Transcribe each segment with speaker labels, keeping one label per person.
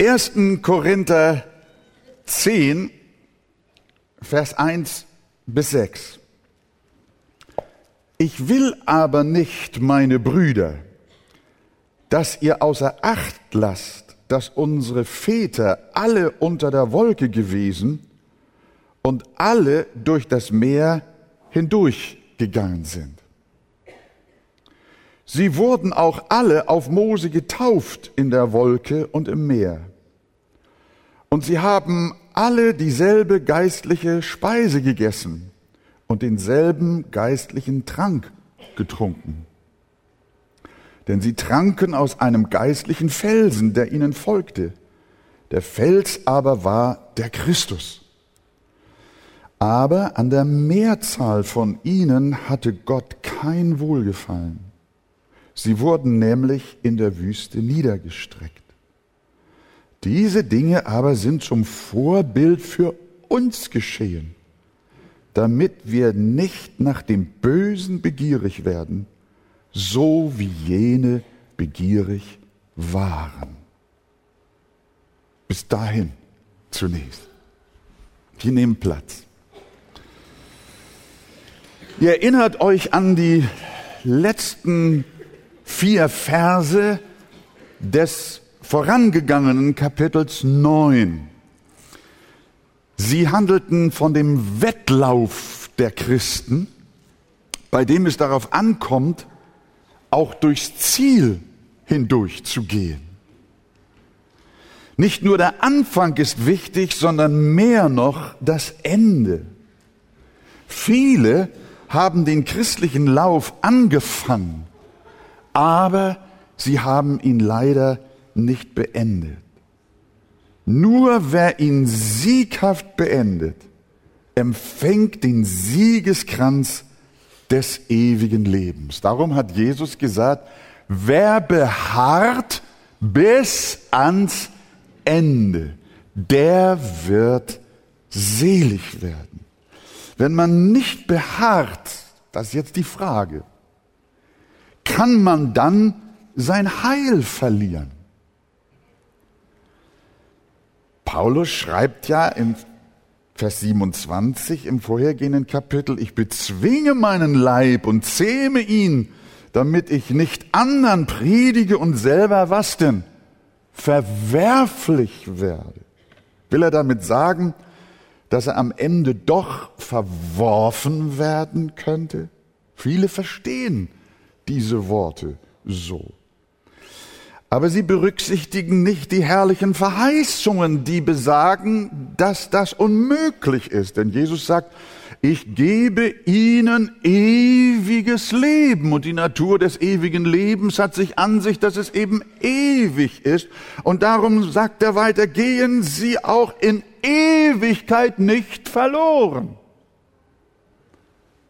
Speaker 1: 1. Korinther 10, Vers 1 bis 6. Ich will aber nicht, meine Brüder, dass ihr außer Acht lasst, dass unsere Väter alle unter der Wolke gewesen und alle durch das Meer hindurchgegangen sind. Sie wurden auch alle auf Mose getauft in der Wolke und im Meer. Und sie haben alle dieselbe geistliche Speise gegessen und denselben geistlichen Trank getrunken. Denn sie tranken aus einem geistlichen Felsen, der ihnen folgte. Der Fels aber war der Christus. Aber an der Mehrzahl von ihnen hatte Gott kein Wohlgefallen. Sie wurden nämlich in der Wüste niedergestreckt. Diese Dinge aber sind zum Vorbild für uns geschehen, damit wir nicht nach dem Bösen begierig werden, so wie jene begierig waren. Bis dahin zunächst. Wir nehmen Platz. Ihr erinnert euch an die letzten vier Verse des vorangegangenen Kapitels 9. Sie handelten von dem Wettlauf der Christen, bei dem es darauf ankommt, auch durchs Ziel hindurch zu gehen. Nicht nur der Anfang ist wichtig, sondern mehr noch das Ende. Viele haben den christlichen Lauf angefangen, aber sie haben ihn leider nicht beendet. Nur wer ihn sieghaft beendet, empfängt den Siegeskranz des ewigen Lebens. Darum hat Jesus gesagt, wer beharrt bis ans Ende, der wird selig werden. Wenn man nicht beharrt, das ist jetzt die Frage, kann man dann sein Heil verlieren? Paulus schreibt ja in Vers 27 im vorhergehenden Kapitel, ich bezwinge meinen Leib und zähme ihn, damit ich nicht anderen predige und selber was denn? Verwerflich werde. Will er damit sagen, dass er am Ende doch verworfen werden könnte? Viele verstehen diese Worte so. Aber sie berücksichtigen nicht die herrlichen Verheißungen, die besagen, dass das unmöglich ist. Denn Jesus sagt, ich gebe ihnen ewiges Leben. Und die Natur des ewigen Lebens hat sich an sich, dass es eben ewig ist. Und darum sagt er weiter, gehen sie auch in Ewigkeit nicht verloren.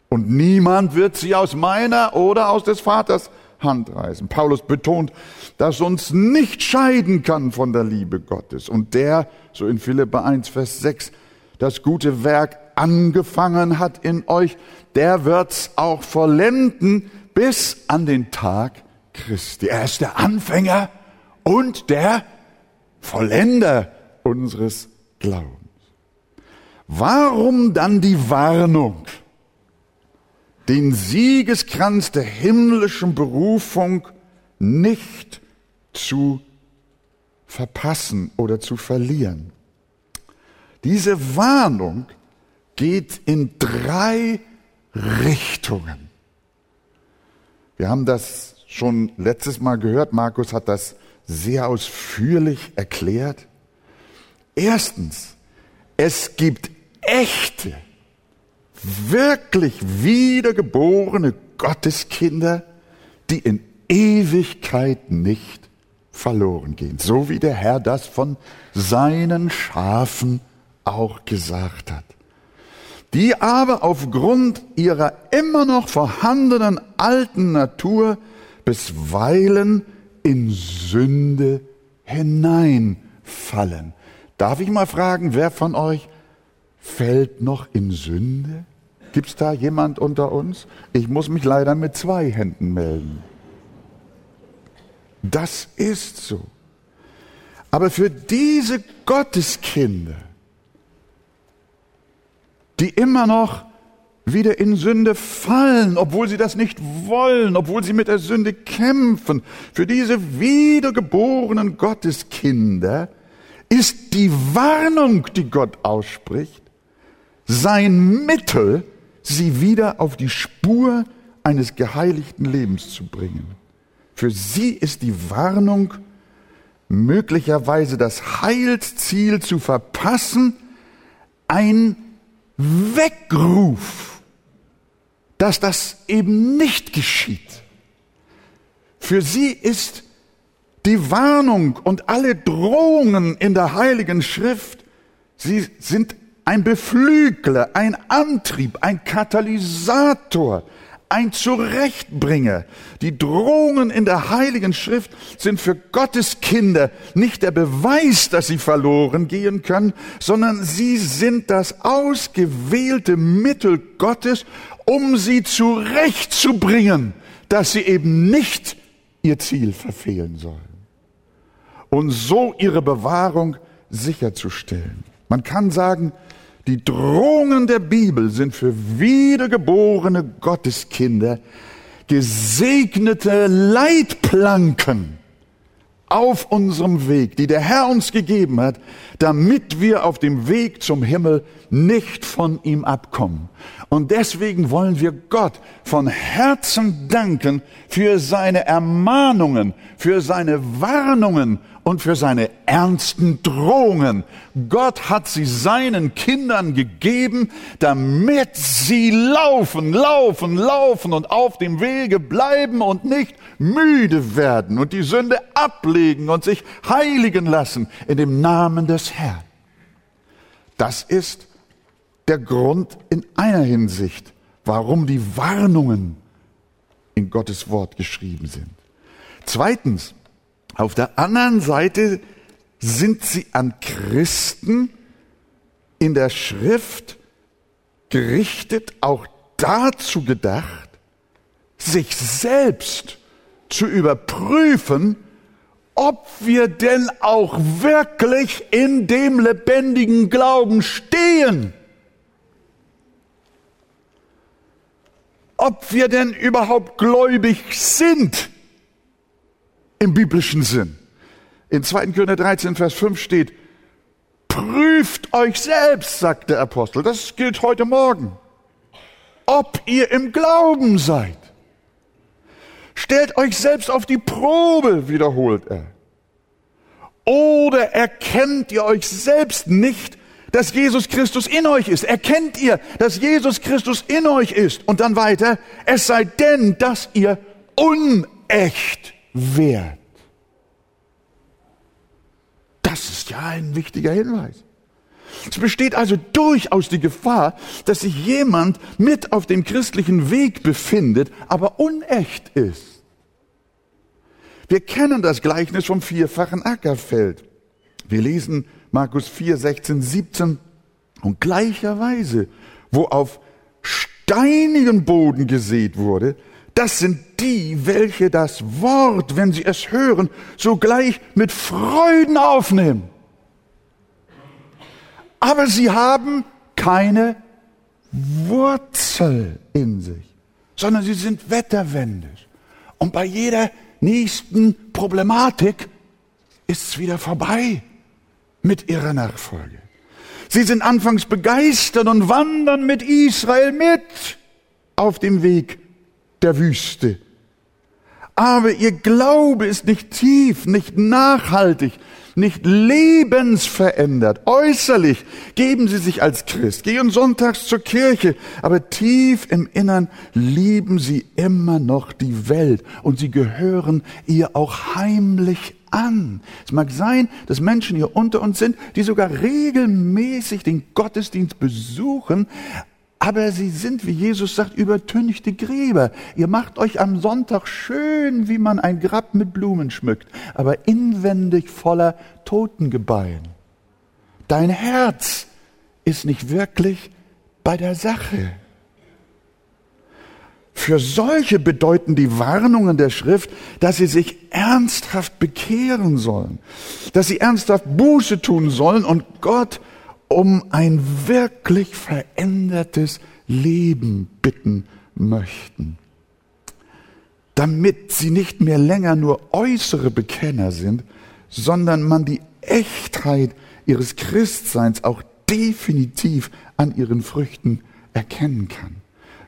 Speaker 1: Und niemand wird sie aus meiner oder aus des Vaters Hand reißen. Paulus betont, dass uns nicht scheiden kann von der Liebe Gottes. Und der, so in Philippa 1, Vers 6, das gute Werk angefangen hat in euch, der wird's auch vollenden bis an den Tag Christi. Er ist der Anfänger und der Vollender unseres Glaubens. Warum dann die Warnung? Den Siegeskranz der himmlischen Berufung nicht zu verpassen oder zu verlieren. Diese Warnung geht in drei Richtungen. Wir haben das schon letztes Mal gehört. Markus hat das sehr ausführlich erklärt. Erstens, es gibt echte wirklich wiedergeborene Gotteskinder, die in Ewigkeit nicht verloren gehen. So wie der Herr das von seinen Schafen auch gesagt hat. Die aber aufgrund ihrer immer noch vorhandenen alten Natur bisweilen in Sünde hineinfallen. Darf ich mal fragen, wer von euch fällt noch in Sünde? Gibt es da jemand unter uns? Ich muss mich leider mit zwei Händen melden. Das ist so. Aber für diese Gotteskinder, die immer noch wieder in Sünde fallen, obwohl sie das nicht wollen, obwohl sie mit der Sünde kämpfen, für diese wiedergeborenen Gotteskinder ist die Warnung, die Gott ausspricht, sein Mittel, sie wieder auf die Spur eines geheiligten Lebens zu bringen. Für sie ist die Warnung, möglicherweise das Heilsziel zu verpassen, ein Weckruf, dass das eben nicht geschieht. Für sie ist die Warnung und alle Drohungen in der Heiligen Schrift, sie sind ein Beflügler, ein Antrieb, ein Katalysator, ein Zurechtbringer. Die Drohungen in der Heiligen Schrift sind für Gottes Kinder nicht der Beweis, dass sie verloren gehen können, sondern sie sind das ausgewählte Mittel Gottes, um sie zurechtzubringen, dass sie eben nicht ihr Ziel verfehlen sollen und so ihre Bewahrung sicherzustellen. Man kann sagen, die Drohungen der Bibel sind für wiedergeborene Gotteskinder gesegnete Leitplanken auf unserem Weg, die der Herr uns gegeben hat, damit wir auf dem Weg zum Himmel nicht von ihm abkommen. Und deswegen wollen wir Gott von Herzen danken für seine Ermahnungen, für seine Warnungen und für seine ernsten Drohungen. Gott hat sie seinen Kindern gegeben, damit sie laufen, laufen, laufen und auf dem Wege bleiben und nicht müde werden und die Sünde ablegen und sich heiligen lassen in dem Namen des Herrn. Das ist der Grund in einer Hinsicht, warum die Warnungen in Gottes Wort geschrieben sind. Zweitens, auf der anderen Seite sind sie an Christen in der Schrift gerichtet, auch dazu gedacht, sich selbst zu überprüfen, ob wir denn auch wirklich in dem lebendigen Glauben stehen. Ob wir denn überhaupt gläubig sind im biblischen Sinn. In 2. Korinther 13, Vers 5 steht, prüft euch selbst, sagt der Apostel. Das gilt heute Morgen. Ob ihr im Glauben seid. Stellt euch selbst auf die Probe, wiederholt er. Oder erkennt ihr euch selbst nicht, dass Jesus Christus in euch ist? Erkennt ihr, dass Jesus Christus in euch ist? Und dann weiter, es sei denn, dass ihr unecht wert. Das ist ja ein wichtiger Hinweis. Es besteht also durchaus die Gefahr, dass sich jemand mit auf dem christlichen Weg befindet, aber unecht ist. Wir kennen das Gleichnis vom vierfachen Ackerfeld. Wir lesen Markus 4, 16, 17 und gleicherweise, wo auf steinigen Boden gesät wurde, das sind die, welche das Wort, wenn sie es hören, sogleich mit Freuden aufnehmen. Aber sie haben keine Wurzel in sich, sondern sie sind wetterwendig. Und bei jeder nächsten Problematik ist es wieder vorbei mit ihrer Nachfolge. Sie sind anfangs begeistert und wandern mit Israel mit auf dem Weg der Wüste. Aber ihr Glaube ist nicht tief, nicht nachhaltig, nicht lebensverändert. Äußerlich geben sie sich als Christ, gehen sonntags zur Kirche, aber tief im Innern lieben sie immer noch die Welt und sie gehören ihr auch heimlich an. Es mag sein, dass Menschen hier unter uns sind, die sogar regelmäßig den Gottesdienst besuchen, aber sie sind, wie Jesus sagt, übertünchte Gräber. Ihr macht euch am Sonntag schön, wie man ein Grab mit Blumen schmückt, aber inwendig voller Totengebein. Dein Herz ist nicht wirklich bei der Sache. Für solche bedeuten die Warnungen der Schrift, dass sie sich ernsthaft bekehren sollen, dass sie ernsthaft Buße tun sollen und Gott um ein wirklich verändertes Leben bitten möchten. Damit sie nicht mehr länger nur äußere Bekenner sind, sondern man die Echtheit ihres Christseins auch definitiv an ihren Früchten erkennen kann.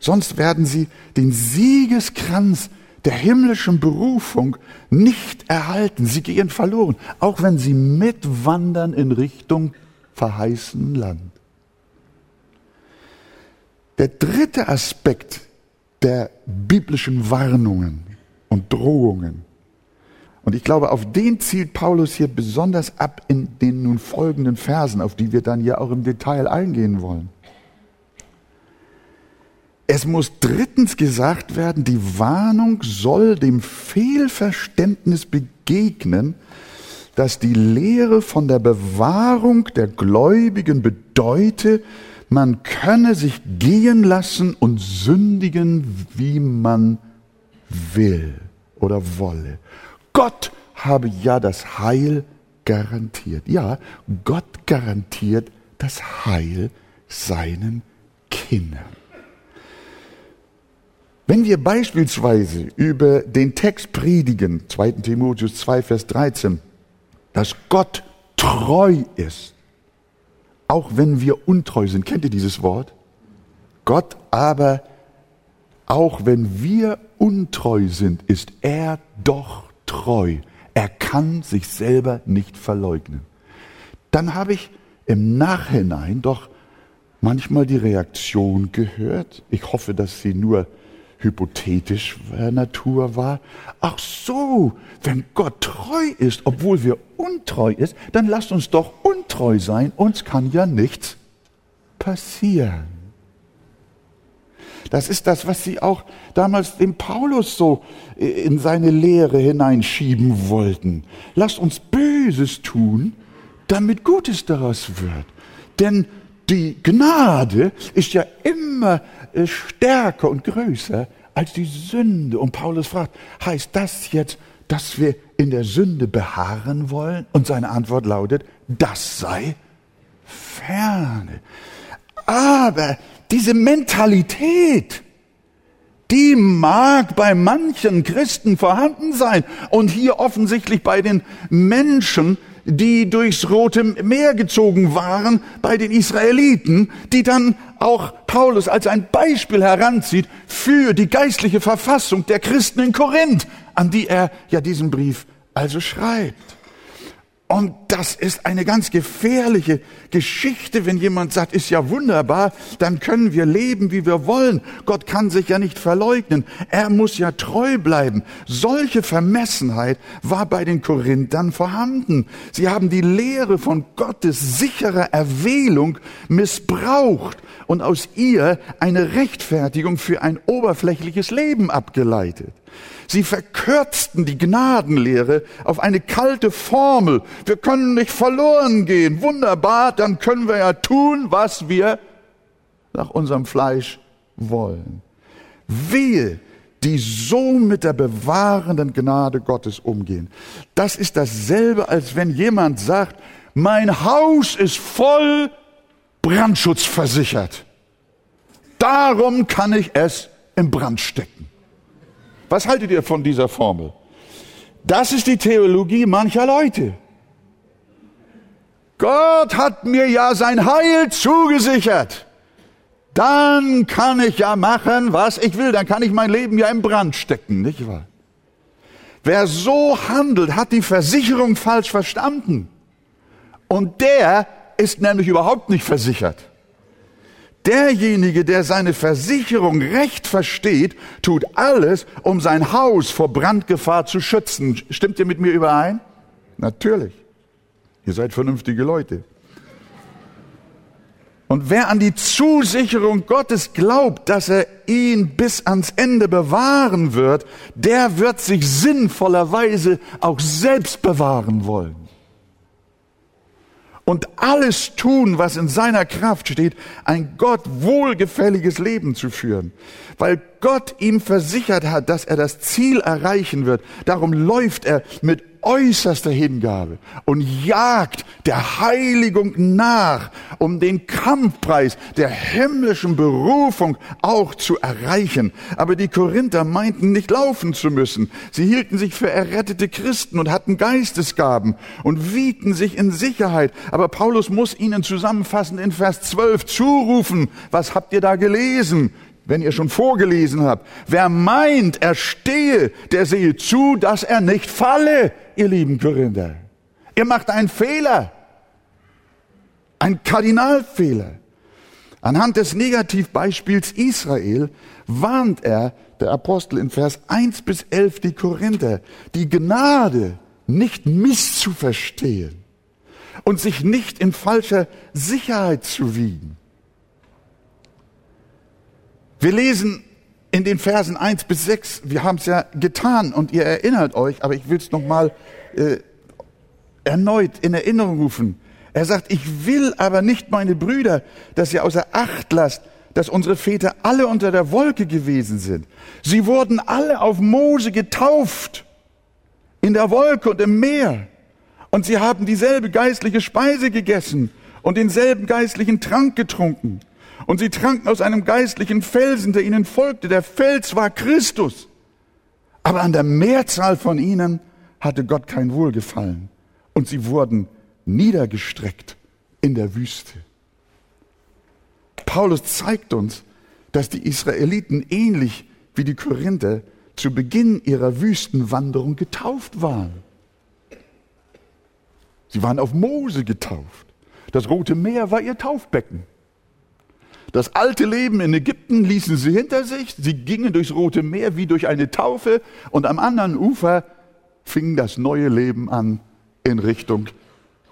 Speaker 1: Sonst werden sie den Siegeskranz der himmlischen Berufung nicht erhalten. Sie gehen verloren, auch wenn sie mitwandern in Richtung verheißenen Land. Der dritte Aspekt der biblischen Warnungen und Drohungen, und ich glaube, auf den zielt Paulus hier besonders ab in den nun folgenden Versen, auf die wir dann ja auch im Detail eingehen wollen. Es muss drittens gesagt werden, die Warnung soll dem Fehlverständnis begegnen, dass die Lehre von der Bewahrung der Gläubigen bedeute, man könne sich gehen lassen und sündigen, wie man will oder wolle. Gott habe ja das Heil garantiert. Ja, Gott garantiert das Heil seinen Kindern. Wenn wir beispielsweise über den Text predigen, 2. Timotheus 2, Vers 13, dass Gott treu ist, auch wenn wir untreu sind, kennt ihr dieses Wort? Gott aber, auch wenn wir untreu sind, ist er doch treu. Er kann sich selber nicht verleugnen. Dann habe ich im Nachhinein doch manchmal die Reaktion gehört. Ich hoffe, dass sie nur hypothetisch Natur war. Ach so, wenn Gott treu ist, obwohl wir untreu ist, dann lasst uns doch untreu sein, uns kann ja nichts passieren. Das ist das, was sie auch damals dem Paulus so in seine Lehre hineinschieben wollten. Lasst uns Böses tun, damit Gutes daraus wird. Denn die Gnade ist ja immer äh, stärker und größer als die Sünde. Und Paulus fragt, heißt das jetzt, dass wir in der Sünde beharren wollen? Und seine Antwort lautet, das sei ferne. Aber diese Mentalität, die mag bei manchen Christen vorhanden sein und hier offensichtlich bei den Menschen, die durchs Rote Meer gezogen waren bei den Israeliten, die dann auch Paulus als ein Beispiel heranzieht für die geistliche Verfassung der Christen in Korinth, an die er ja diesen Brief also schreibt. Und das ist eine ganz gefährliche Geschichte, wenn jemand sagt, ist ja wunderbar, dann können wir leben, wie wir wollen. Gott kann sich ja nicht verleugnen. Er muss ja treu bleiben. Solche Vermessenheit war bei den Korinthern vorhanden. Sie haben die Lehre von Gottes sicherer Erwählung missbraucht und aus ihr eine Rechtfertigung für ein oberflächliches Leben abgeleitet. Sie verkürzten die Gnadenlehre auf eine kalte Formel. Wir können nicht verloren gehen. Wunderbar, dann können wir ja tun, was wir nach unserem Fleisch wollen. Wehe, die so mit der bewahrenden Gnade Gottes umgehen. Das ist dasselbe, als wenn jemand sagt, mein Haus ist voll Brandschutz versichert. Darum kann ich es im Brand stecken. Was haltet ihr von dieser Formel? Das ist die Theologie mancher Leute. Gott hat mir ja sein Heil zugesichert. Dann kann ich ja machen, was ich will. Dann kann ich mein Leben ja im Brand stecken, nicht wahr? Wer so handelt, hat die Versicherung falsch verstanden. Und der ist nämlich überhaupt nicht versichert. Derjenige, der seine Versicherung recht versteht, tut alles, um sein Haus vor Brandgefahr zu schützen. Stimmt ihr mit mir überein? Natürlich. Ihr seid vernünftige Leute. Und wer an die Zusicherung Gottes glaubt, dass er ihn bis ans Ende bewahren wird, der wird sich sinnvollerweise auch selbst bewahren wollen. Und alles tun, was in seiner Kraft steht, ein Gott wohlgefälliges Leben zu führen. Weil Gott ihm versichert hat, dass er das Ziel erreichen wird. Darum läuft er mit äußerster Hingabe und jagt der Heiligung nach, um den Kampfpreis der himmlischen Berufung auch zu erreichen. Aber die Korinther meinten nicht laufen zu müssen. Sie hielten sich für errettete Christen und hatten Geistesgaben und wiegten sich in Sicherheit. Aber Paulus muss ihnen zusammenfassend in Vers 12 zurufen, was habt ihr da gelesen? Wenn ihr schon vorgelesen habt. Wer meint, er stehe, der sehe zu, dass er nicht falle ihr lieben Korinther. Ihr macht einen Fehler, einen Kardinalfehler. Anhand des Negativbeispiels Israel warnt er, der Apostel in Vers 1 bis 11, die Korinther, die Gnade nicht misszuverstehen und sich nicht in falscher Sicherheit zu wiegen. Wir lesen in den Versen 1 bis 6, wir haben es ja getan und ihr erinnert euch, aber ich will es nochmal äh, erneut in Erinnerung rufen. Er sagt, ich will aber nicht, meine Brüder, dass ihr außer Acht lasst, dass unsere Väter alle unter der Wolke gewesen sind. Sie wurden alle auf Mose getauft, in der Wolke und im Meer. Und sie haben dieselbe geistliche Speise gegessen und denselben geistlichen Trank getrunken. Und sie tranken aus einem geistlichen Felsen, der ihnen folgte. Der Fels war Christus. Aber an der Mehrzahl von ihnen hatte Gott kein Wohlgefallen. Und sie wurden niedergestreckt in der Wüste. Paulus zeigt uns, dass die Israeliten ähnlich wie die Korinther zu Beginn ihrer Wüstenwanderung getauft waren. Sie waren auf Mose getauft. Das Rote Meer war ihr Taufbecken. Das alte Leben in Ägypten ließen sie hinter sich. Sie gingen durchs Rote Meer wie durch eine Taufe und am anderen Ufer fing das neue Leben an in Richtung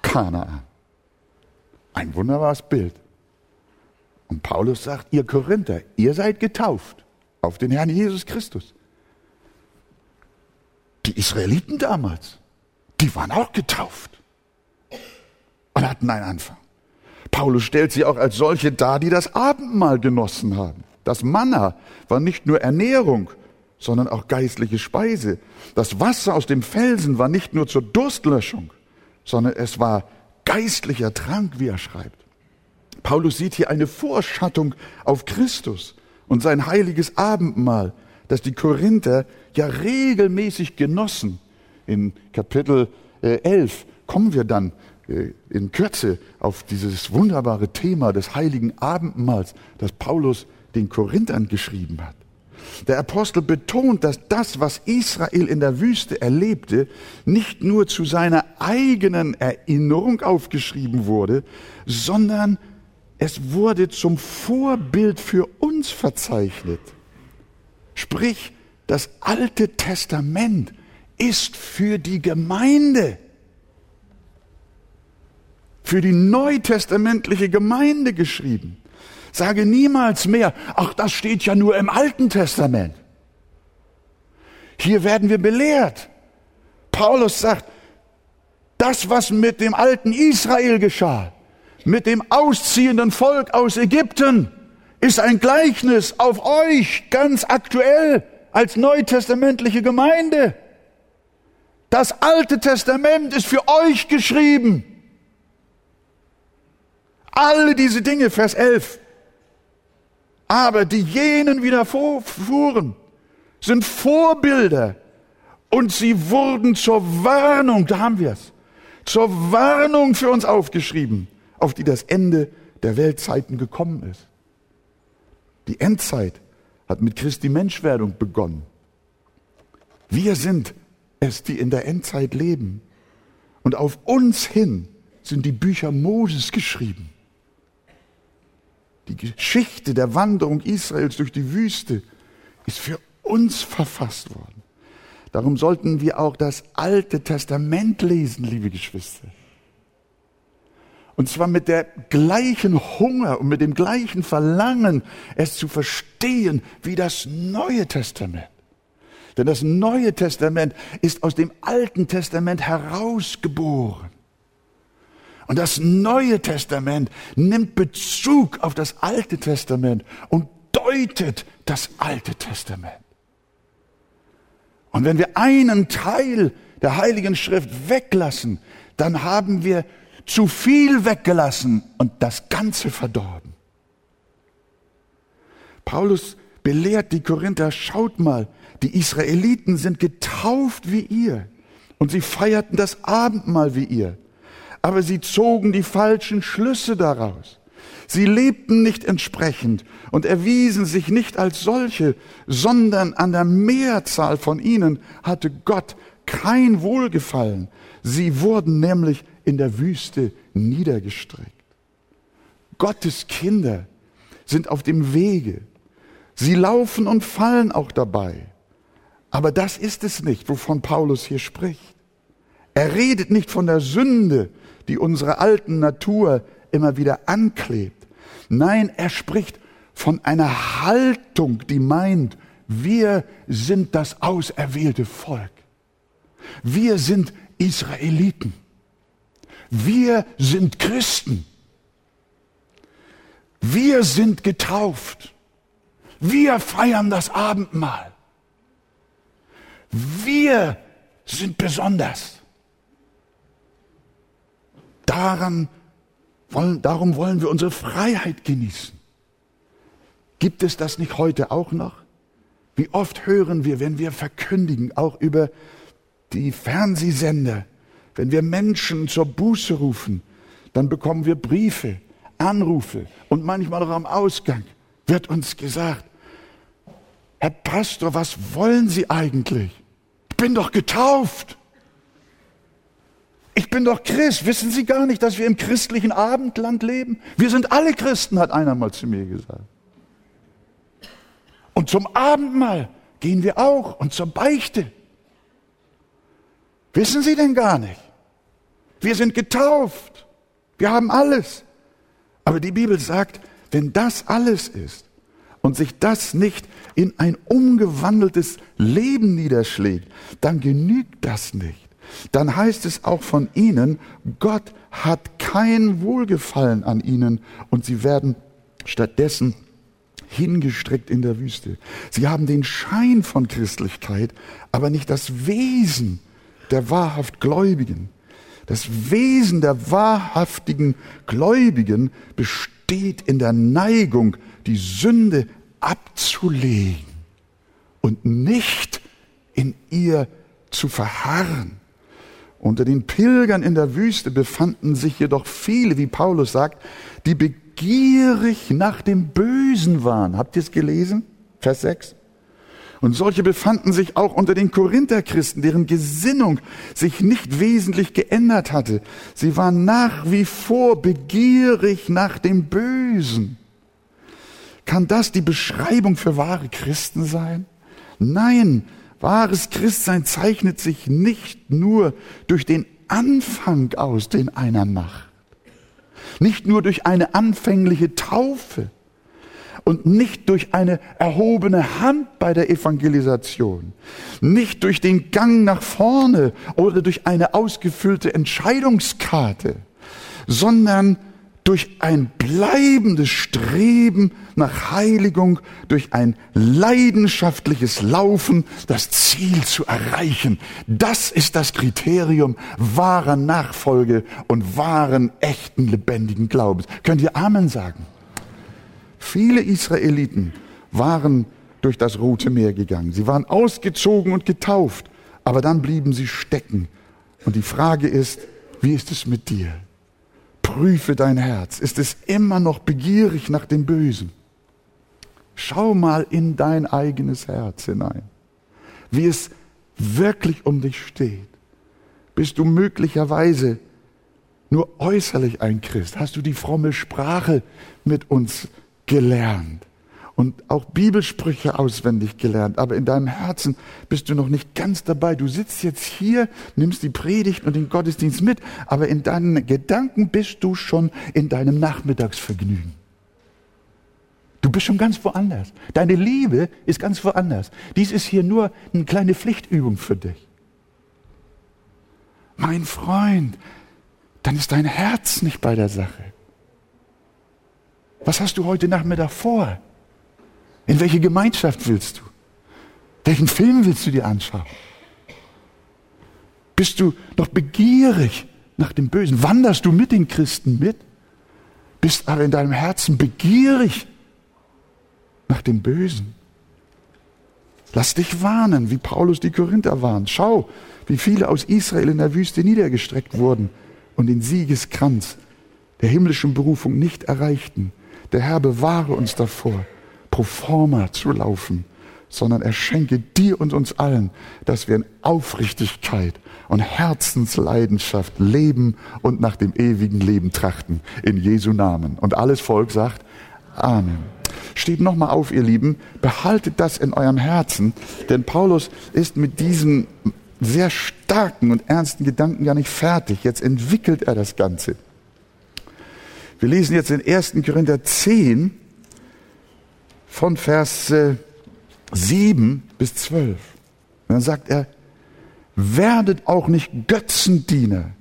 Speaker 1: Kanaan. Ein wunderbares Bild. Und Paulus sagt, ihr Korinther, ihr seid getauft auf den Herrn Jesus Christus. Die Israeliten damals, die waren auch getauft und hatten einen Anfang. Paulus stellt sie auch als solche dar, die das Abendmahl genossen haben. Das Manna war nicht nur Ernährung, sondern auch geistliche Speise. Das Wasser aus dem Felsen war nicht nur zur Durstlöschung, sondern es war geistlicher Trank, wie er schreibt. Paulus sieht hier eine Vorschattung auf Christus und sein heiliges Abendmahl, das die Korinther ja regelmäßig genossen. In Kapitel 11 äh, kommen wir dann in Kürze auf dieses wunderbare Thema des heiligen Abendmahls, das Paulus den Korinthern geschrieben hat. Der Apostel betont, dass das, was Israel in der Wüste erlebte, nicht nur zu seiner eigenen Erinnerung aufgeschrieben wurde, sondern es wurde zum Vorbild für uns verzeichnet. Sprich, das Alte Testament ist für die Gemeinde für die neutestamentliche Gemeinde geschrieben. Sage niemals mehr, ach, das steht ja nur im Alten Testament. Hier werden wir belehrt. Paulus sagt, das, was mit dem alten Israel geschah, mit dem ausziehenden Volk aus Ägypten, ist ein Gleichnis auf euch ganz aktuell als neutestamentliche Gemeinde. Das Alte Testament ist für euch geschrieben. Alle diese Dinge, Vers 11. Aber die jenen wieder vorfuhren, sind Vorbilder und sie wurden zur Warnung, da haben wir es, zur Warnung für uns aufgeschrieben, auf die das Ende der Weltzeiten gekommen ist. Die Endzeit hat mit Christi Menschwerdung begonnen. Wir sind es, die in der Endzeit leben. Und auf uns hin sind die Bücher Moses geschrieben. Die Geschichte der Wanderung Israels durch die Wüste ist für uns verfasst worden. Darum sollten wir auch das Alte Testament lesen, liebe Geschwister. Und zwar mit der gleichen Hunger und mit dem gleichen Verlangen, es zu verstehen wie das Neue Testament. Denn das Neue Testament ist aus dem Alten Testament herausgeboren. Und das Neue Testament nimmt Bezug auf das Alte Testament und deutet das Alte Testament. Und wenn wir einen Teil der Heiligen Schrift weglassen, dann haben wir zu viel weggelassen und das Ganze verdorben. Paulus belehrt die Korinther, schaut mal, die Israeliten sind getauft wie ihr und sie feierten das Abendmahl wie ihr, aber sie zogen die falschen Schlüsse daraus. Sie lebten nicht entsprechend und erwiesen sich nicht als solche, sondern an der Mehrzahl von ihnen hatte Gott kein Wohlgefallen. Sie wurden nämlich in der Wüste niedergestreckt. Gottes Kinder sind auf dem Wege. Sie laufen und fallen auch dabei. Aber das ist es nicht, wovon Paulus hier spricht. Er redet nicht von der Sünde, die unsere alten Natur immer wieder anklebt. Nein, er spricht von einer Haltung, die meint, wir sind das auserwählte Volk. Wir sind Israeliten. Wir sind Christen. Wir sind getauft. Wir feiern das Abendmahl. Wir sind besonders. Daran wollen, darum wollen wir unsere Freiheit genießen. Gibt es das nicht heute auch noch? Wie oft hören wir, wenn wir verkündigen, auch über die Fernsehsender, wenn wir Menschen zur Buße rufen, dann bekommen wir Briefe, Anrufe und manchmal auch am Ausgang wird uns gesagt, Herr Pastor, was wollen Sie eigentlich? Ich bin doch getauft. Ich bin doch Christ. Wissen Sie gar nicht, dass wir im christlichen Abendland leben? Wir sind alle Christen, hat einer mal zu mir gesagt. Und zum Abendmahl gehen wir auch und zur Beichte. Wissen Sie denn gar nicht? Wir sind getauft. Wir haben alles. Aber die Bibel sagt, wenn das alles ist und sich das nicht in ein umgewandeltes Leben niederschlägt, dann genügt das nicht. Dann heißt es auch von ihnen, Gott hat kein Wohlgefallen an ihnen und sie werden stattdessen hingestreckt in der Wüste. Sie haben den Schein von Christlichkeit, aber nicht das Wesen der wahrhaft Gläubigen. Das Wesen der wahrhaftigen Gläubigen besteht in der Neigung, die Sünde abzulegen und nicht in ihr zu verharren. Unter den Pilgern in der Wüste befanden sich jedoch viele, wie Paulus sagt, die begierig nach dem Bösen waren. Habt ihr es gelesen? Vers 6. Und solche befanden sich auch unter den Korintherchristen, deren Gesinnung sich nicht wesentlich geändert hatte. Sie waren nach wie vor begierig nach dem Bösen. Kann das die Beschreibung für wahre Christen sein? Nein, wahres Christsein zeichnet sich nicht nur durch den Anfang aus, den einer macht, nicht nur durch eine anfängliche Taufe, und nicht durch eine erhobene Hand bei der Evangelisation, nicht durch den Gang nach vorne oder durch eine ausgefüllte Entscheidungskarte, sondern durch ein bleibendes Streben nach Heiligung, durch ein leidenschaftliches Laufen, das Ziel zu erreichen. Das ist das Kriterium wahrer Nachfolge und wahren, echten, lebendigen Glaubens. Könnt ihr Amen sagen? Viele Israeliten waren durch das Rote Meer gegangen. Sie waren ausgezogen und getauft, aber dann blieben sie stecken. Und die Frage ist, wie ist es mit dir? Prüfe dein Herz. Ist es immer noch begierig nach dem Bösen? Schau mal in dein eigenes Herz hinein, wie es wirklich um dich steht. Bist du möglicherweise nur äußerlich ein Christ? Hast du die fromme Sprache mit uns gelernt und auch Bibelsprüche auswendig gelernt, aber in deinem Herzen bist du noch nicht ganz dabei. Du sitzt jetzt hier, nimmst die Predigt und den Gottesdienst mit, aber in deinen Gedanken bist du schon in deinem Nachmittagsvergnügen. Du bist schon ganz woanders. Deine Liebe ist ganz woanders. Dies ist hier nur eine kleine Pflichtübung für dich. Mein Freund, dann ist dein Herz nicht bei der Sache. Was hast du heute Nachmittag vor? In welche Gemeinschaft willst du? Welchen Film willst du dir anschauen? Bist du noch begierig nach dem Bösen? Wanderst du mit den Christen mit? Bist aber in deinem Herzen begierig nach dem Bösen? Lass dich warnen, wie Paulus die Korinther warnt. Schau, wie viele aus Israel in der Wüste niedergestreckt wurden und den Siegeskranz der himmlischen Berufung nicht erreichten. Der Herr bewahre uns davor, pro forma zu laufen, sondern er schenke dir und uns allen, dass wir in Aufrichtigkeit und Herzensleidenschaft leben und nach dem ewigen Leben trachten. In Jesu Namen. Und alles Volk sagt Amen. Steht nochmal auf, ihr Lieben, behaltet das in eurem Herzen, denn Paulus ist mit diesem sehr starken und ernsten Gedanken gar nicht fertig. Jetzt entwickelt er das Ganze. Wir lesen jetzt in 1. Korinther 10 von Vers 7 bis 12. Und dann sagt er, werdet auch nicht Götzendiener,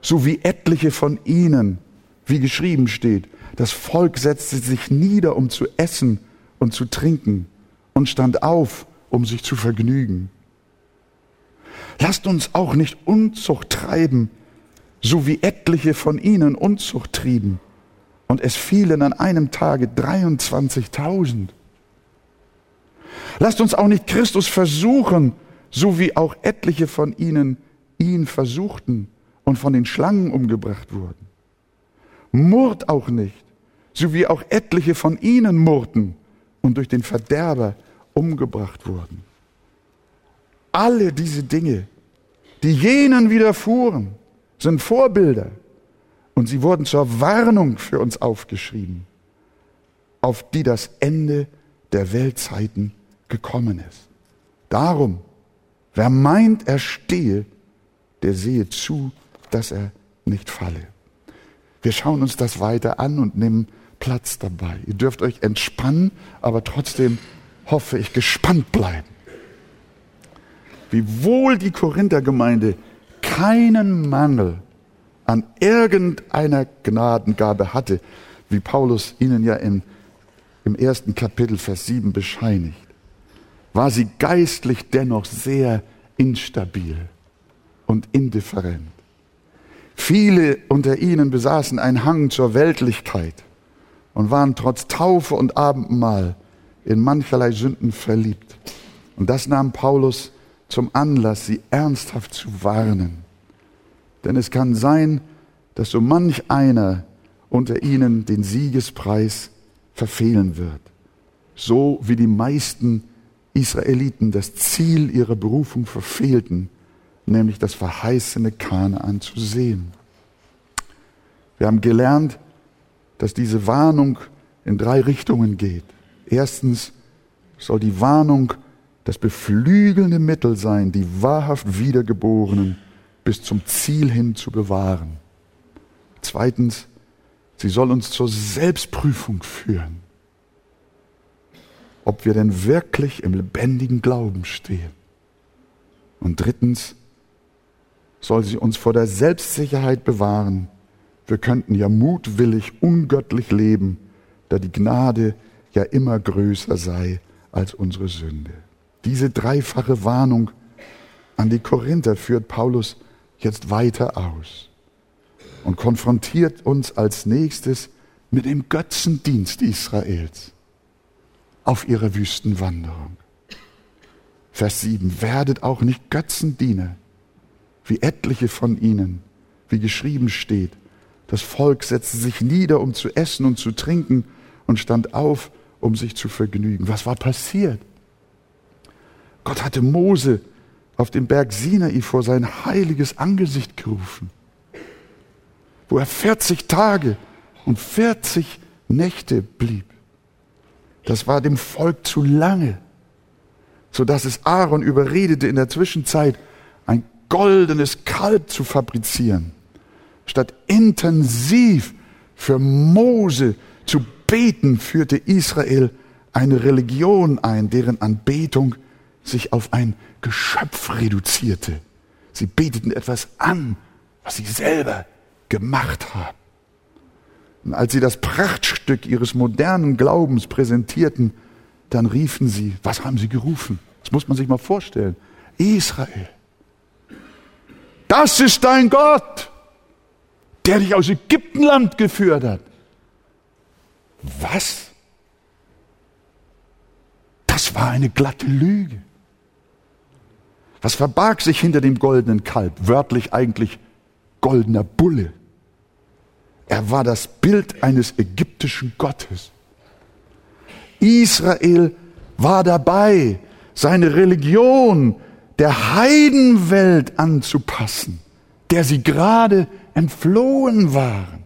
Speaker 1: so wie etliche von ihnen, wie geschrieben steht. Das Volk setzte sich nieder, um zu essen und zu trinken und stand auf, um sich zu vergnügen. Lasst uns auch nicht Unzucht treiben, so wie etliche von ihnen Unzucht trieben. Und es fielen an einem Tage 23.000. Lasst uns auch nicht Christus versuchen, so wie auch etliche von ihnen ihn versuchten und von den Schlangen umgebracht wurden. Murrt auch nicht, so wie auch etliche von ihnen murrten und durch den Verderber umgebracht wurden. Alle diese Dinge, die jenen widerfuhren, sind Vorbilder und sie wurden zur Warnung für uns aufgeschrieben, auf die das Ende der Weltzeiten gekommen ist. Darum, wer meint, er stehe, der sehe zu, dass er nicht falle. Wir schauen uns das weiter an und nehmen Platz dabei. Ihr dürft euch entspannen, aber trotzdem hoffe ich gespannt bleiben wie wohl die Korinthergemeinde keinen Mangel an irgendeiner Gnadengabe hatte, wie Paulus ihnen ja im, im ersten Kapitel Vers 7 bescheinigt, war sie geistlich dennoch sehr instabil und indifferent. Viele unter ihnen besaßen einen Hang zur Weltlichkeit und waren trotz Taufe und Abendmahl in mancherlei Sünden verliebt. Und das nahm Paulus zum Anlass, sie ernsthaft zu warnen. Denn es kann sein, dass so manch einer unter ihnen den Siegespreis verfehlen wird, so wie die meisten Israeliten das Ziel ihrer Berufung verfehlten, nämlich das verheißene Kanaan zu sehen. Wir haben gelernt, dass diese Warnung in drei Richtungen geht. Erstens soll die Warnung das beflügelnde Mittel sein, die wahrhaft Wiedergeborenen bis zum Ziel hin zu bewahren. Zweitens, sie soll uns zur Selbstprüfung führen, ob wir denn wirklich im lebendigen Glauben stehen. Und drittens, soll sie uns vor der Selbstsicherheit bewahren, wir könnten ja mutwillig ungöttlich leben, da die Gnade ja immer größer sei als unsere Sünde. Diese dreifache Warnung an die Korinther führt Paulus jetzt weiter aus und konfrontiert uns als nächstes mit dem Götzendienst Israels auf ihrer Wüstenwanderung. Vers 7. Werdet auch nicht Götzendiener, wie etliche von ihnen, wie geschrieben steht. Das Volk setzte sich nieder, um zu essen und zu trinken und stand auf, um sich zu vergnügen. Was war passiert? Gott hatte Mose auf dem Berg Sinai vor sein heiliges Angesicht gerufen, wo er 40 Tage und 40 Nächte blieb. Das war dem Volk zu lange, so dass es Aaron überredete, in der Zwischenzeit ein goldenes Kalb zu fabrizieren, statt intensiv für Mose zu beten, führte Israel eine Religion ein, deren Anbetung sich auf ein Geschöpf reduzierte. Sie beteten etwas an, was sie selber gemacht haben. Und als sie das Prachtstück ihres modernen Glaubens präsentierten, dann riefen sie, was haben sie gerufen? Das muss man sich mal vorstellen. Israel. Das ist dein Gott, der dich aus Ägyptenland geführt hat. Was? Das war eine glatte Lüge. Was verbarg sich hinter dem goldenen Kalb? Wörtlich eigentlich goldener Bulle. Er war das Bild eines ägyptischen Gottes. Israel war dabei, seine Religion der Heidenwelt anzupassen, der sie gerade entflohen waren.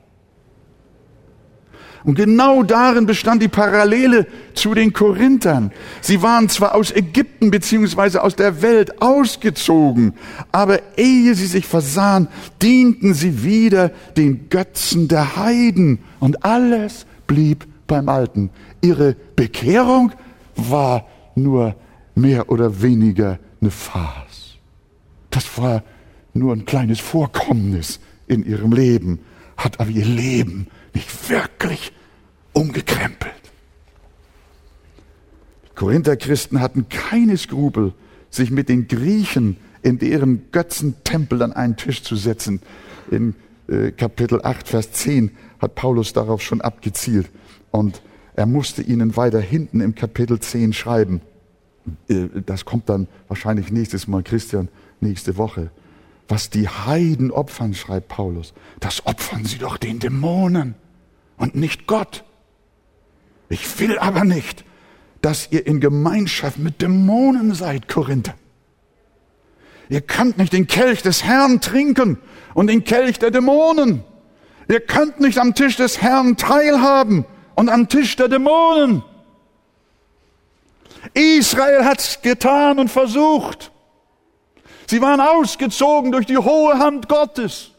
Speaker 1: Und genau darin bestand die Parallele zu den Korinthern. Sie waren zwar aus Ägypten beziehungsweise aus der Welt ausgezogen, aber ehe sie sich versahen, dienten sie wieder den Götzen der Heiden und alles blieb beim Alten. Ihre Bekehrung war nur mehr oder weniger eine Farce. Das war nur ein kleines Vorkommnis in ihrem Leben, hat aber ihr Leben nicht wirklich umgekrempelt. Die Korinther-Christen hatten keine Skrupel, sich mit den Griechen in deren Götzentempel an einen Tisch zu setzen. In äh, Kapitel 8, Vers 10 hat Paulus darauf schon abgezielt. Und er musste ihnen weiter hinten im Kapitel 10 schreiben. Äh, das kommt dann wahrscheinlich nächstes Mal, Christian, nächste Woche. Was die Heiden opfern, schreibt Paulus, das opfern sie doch den Dämonen und nicht Gott. Ich will aber nicht, dass ihr in Gemeinschaft mit Dämonen seid, Korinther. Ihr könnt nicht den Kelch des Herrn trinken und den Kelch der Dämonen. Ihr könnt nicht am Tisch des Herrn teilhaben und am Tisch der Dämonen. Israel hat's getan und versucht. Sie waren ausgezogen durch die hohe Hand Gottes.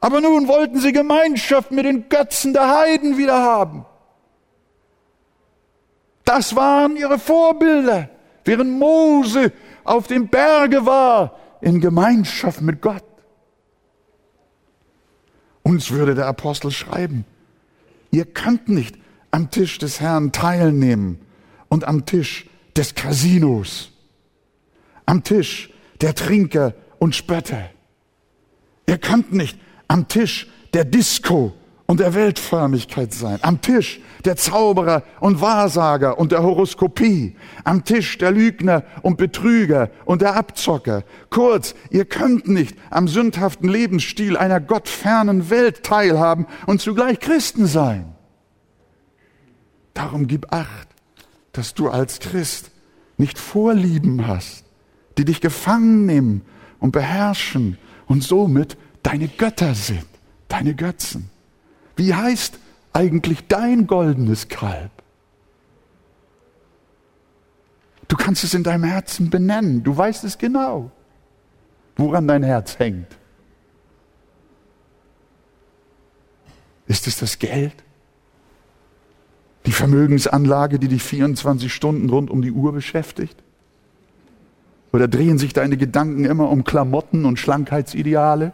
Speaker 1: Aber nun wollten sie Gemeinschaft mit den Götzen der Heiden wieder haben. Das waren ihre Vorbilder, während Mose auf dem Berge war, in Gemeinschaft mit Gott. Uns würde der Apostel schreiben, ihr könnt nicht am Tisch des Herrn teilnehmen und am Tisch des Casinos, am Tisch der Trinker und Spötter. Ihr könnt nicht am Tisch der Disco und der Weltförmigkeit sein, am Tisch der Zauberer und Wahrsager und der Horoskopie, am Tisch der Lügner und Betrüger und der Abzocker. Kurz, ihr könnt nicht am sündhaften Lebensstil einer gottfernen Welt teilhaben und zugleich Christen sein. Darum gib acht, dass du als Christ nicht Vorlieben hast, die dich gefangen nehmen und beherrschen und somit deine Götter sind, deine Götzen. Wie heißt eigentlich dein goldenes Kalb? Du kannst es in deinem Herzen benennen. Du weißt es genau, woran dein Herz hängt. Ist es das Geld? Die Vermögensanlage, die dich 24 Stunden rund um die Uhr beschäftigt? Oder drehen sich deine Gedanken immer um Klamotten und Schlankheitsideale?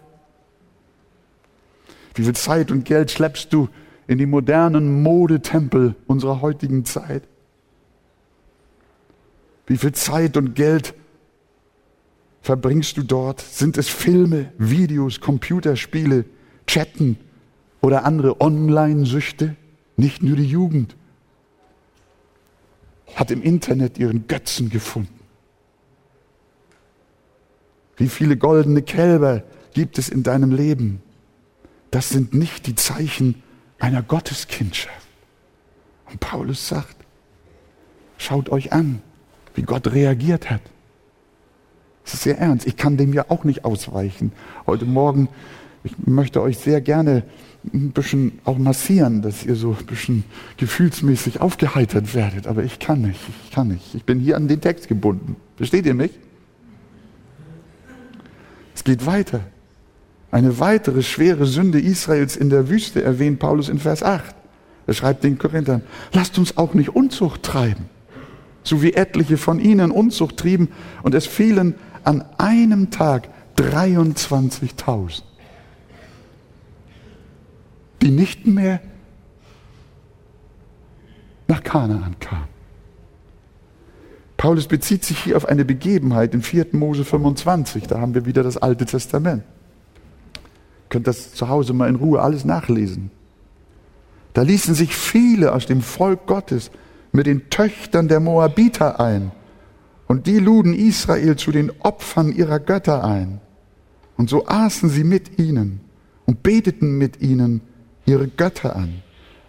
Speaker 1: Wie viel Zeit und Geld schleppst du in die modernen Modetempel unserer heutigen Zeit? Wie viel Zeit und Geld verbringst du dort? Sind es Filme, Videos, Computerspiele, Chatten oder andere Online-Süchte? Nicht nur die Jugend hat im Internet ihren Götzen gefunden. Wie viele goldene Kälber gibt es in deinem Leben? Das sind nicht die Zeichen einer Gotteskindschaft. Und Paulus sagt, schaut euch an, wie Gott reagiert hat. Das ist sehr ernst. Ich kann dem ja auch nicht ausweichen. Heute Morgen, ich möchte euch sehr gerne ein bisschen auch massieren, dass ihr so ein bisschen gefühlsmäßig aufgeheitert werdet. Aber ich kann nicht, ich kann nicht. Ich bin hier an den Text gebunden. Versteht ihr mich? Es geht weiter. Eine weitere schwere Sünde Israels in der Wüste erwähnt Paulus in Vers 8. Er schreibt den Korinthern, lasst uns auch nicht Unzucht treiben, so wie etliche von ihnen Unzucht trieben und es fielen an einem Tag 23.000. die nicht mehr nach Kanaan kamen. Paulus bezieht sich hier auf eine Begebenheit in 4. Mose 25. Da haben wir wieder das Alte Testament. Könnt das zu Hause mal in Ruhe alles nachlesen. Da ließen sich viele aus dem Volk Gottes mit den Töchtern der Moabiter ein. Und die luden Israel zu den Opfern ihrer Götter ein. Und so aßen sie mit ihnen und beteten mit ihnen ihre Götter an.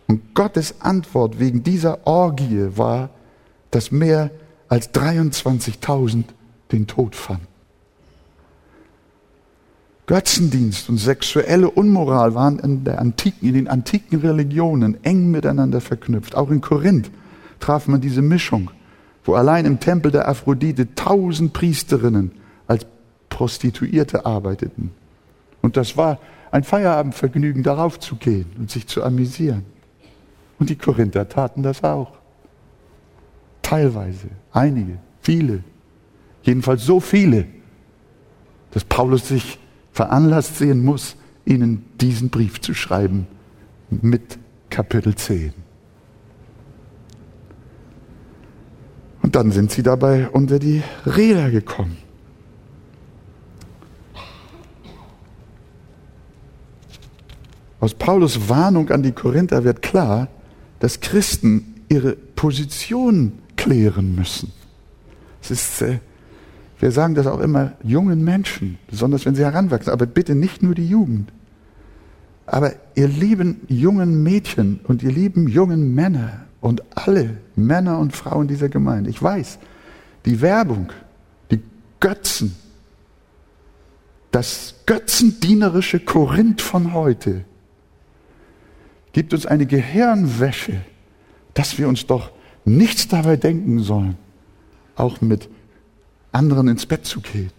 Speaker 1: Und Gottes Antwort wegen dieser Orgie war, dass mehr als 23.000 den Tod fanden. Götzendienst und sexuelle Unmoral waren in, der antiken, in den antiken Religionen eng miteinander verknüpft. Auch in Korinth traf man diese Mischung, wo allein im Tempel der Aphrodite tausend Priesterinnen als Prostituierte arbeiteten. Und das war ein Feierabendvergnügen, darauf zu gehen und sich zu amüsieren. Und die Korinther taten das auch. Teilweise, einige, viele, jedenfalls so viele, dass Paulus sich veranlasst sehen muss, ihnen diesen Brief zu schreiben mit Kapitel 10. Und dann sind sie dabei unter die Räder gekommen. Aus Paulus Warnung an die Korinther wird klar, dass Christen ihre Position klären müssen. Es ist, äh, wir sagen das auch immer jungen Menschen, besonders wenn sie heranwachsen, aber bitte nicht nur die Jugend. Aber ihr lieben jungen Mädchen und ihr lieben jungen Männer und alle Männer und Frauen dieser Gemeinde, ich weiß, die Werbung, die Götzen, das götzendienerische Korinth von heute gibt uns eine Gehirnwäsche, dass wir uns doch nichts dabei denken sollen, auch mit anderen ins Bett zu gehen,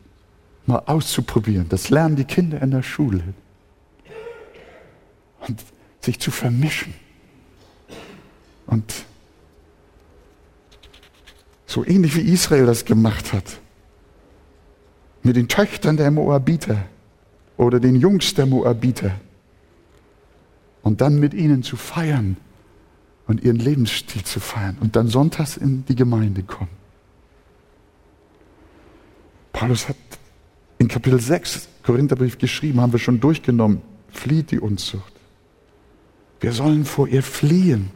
Speaker 1: mal auszuprobieren. Das lernen die Kinder in der Schule. Und sich zu vermischen. Und so ähnlich wie Israel das gemacht hat, mit den Töchtern der Moabiter oder den Jungs der Moabiter und dann mit ihnen zu feiern und ihren Lebensstil zu feiern und dann sonntags in die Gemeinde kommen. Paulus hat in Kapitel 6 Korintherbrief geschrieben, haben wir schon durchgenommen, flieht die Unzucht. Wir sollen vor ihr fliehen.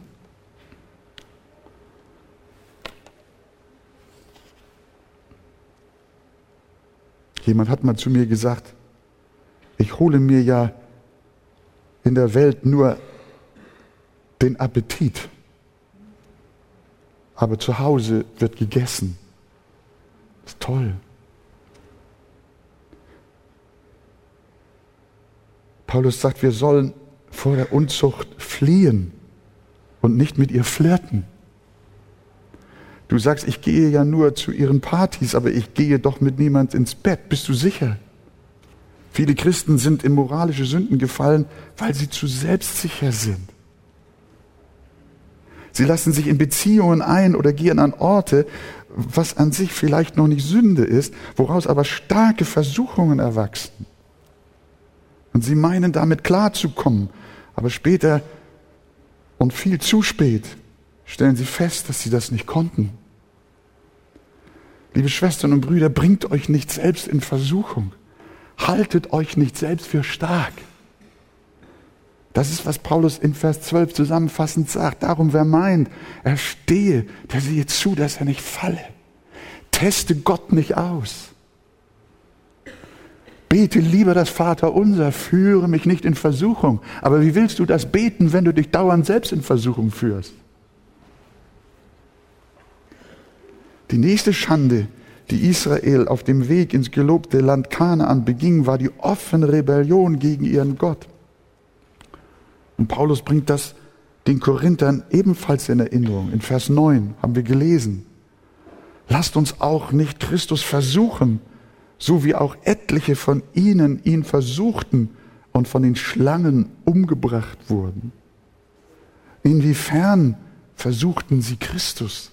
Speaker 1: Jemand hat mal zu mir gesagt, ich hole mir ja in der Welt nur den Appetit. Aber zu Hause wird gegessen. Das ist toll. Paulus sagt, wir sollen vor der Unzucht fliehen und nicht mit ihr flirten. Du sagst, ich gehe ja nur zu ihren Partys, aber ich gehe doch mit niemand ins Bett. Bist du sicher? Viele Christen sind in moralische Sünden gefallen, weil sie zu selbstsicher sind. Sie lassen sich in Beziehungen ein oder gehen an Orte, was an sich vielleicht noch nicht Sünde ist, woraus aber starke Versuchungen erwachsen. Und sie meinen damit klarzukommen, aber später und viel zu spät stellen sie fest, dass sie das nicht konnten. Liebe Schwestern und Brüder, bringt euch nicht selbst in Versuchung. Haltet euch nicht selbst für stark. Das ist, was Paulus in Vers 12 zusammenfassend sagt. Darum, wer meint, er stehe, der sehe zu, dass er nicht falle. Teste Gott nicht aus. Bete lieber das Vater unser, führe mich nicht in Versuchung. Aber wie willst du das beten, wenn du dich dauernd selbst in Versuchung führst? Die nächste Schande, die Israel auf dem Weg ins gelobte Land Kanaan beging, war die offene Rebellion gegen ihren Gott. Und Paulus bringt das den Korinthern ebenfalls in Erinnerung. In Vers 9 haben wir gelesen. Lasst uns auch nicht Christus versuchen, so wie auch etliche von ihnen ihn versuchten und von den Schlangen umgebracht wurden. Inwiefern versuchten sie Christus?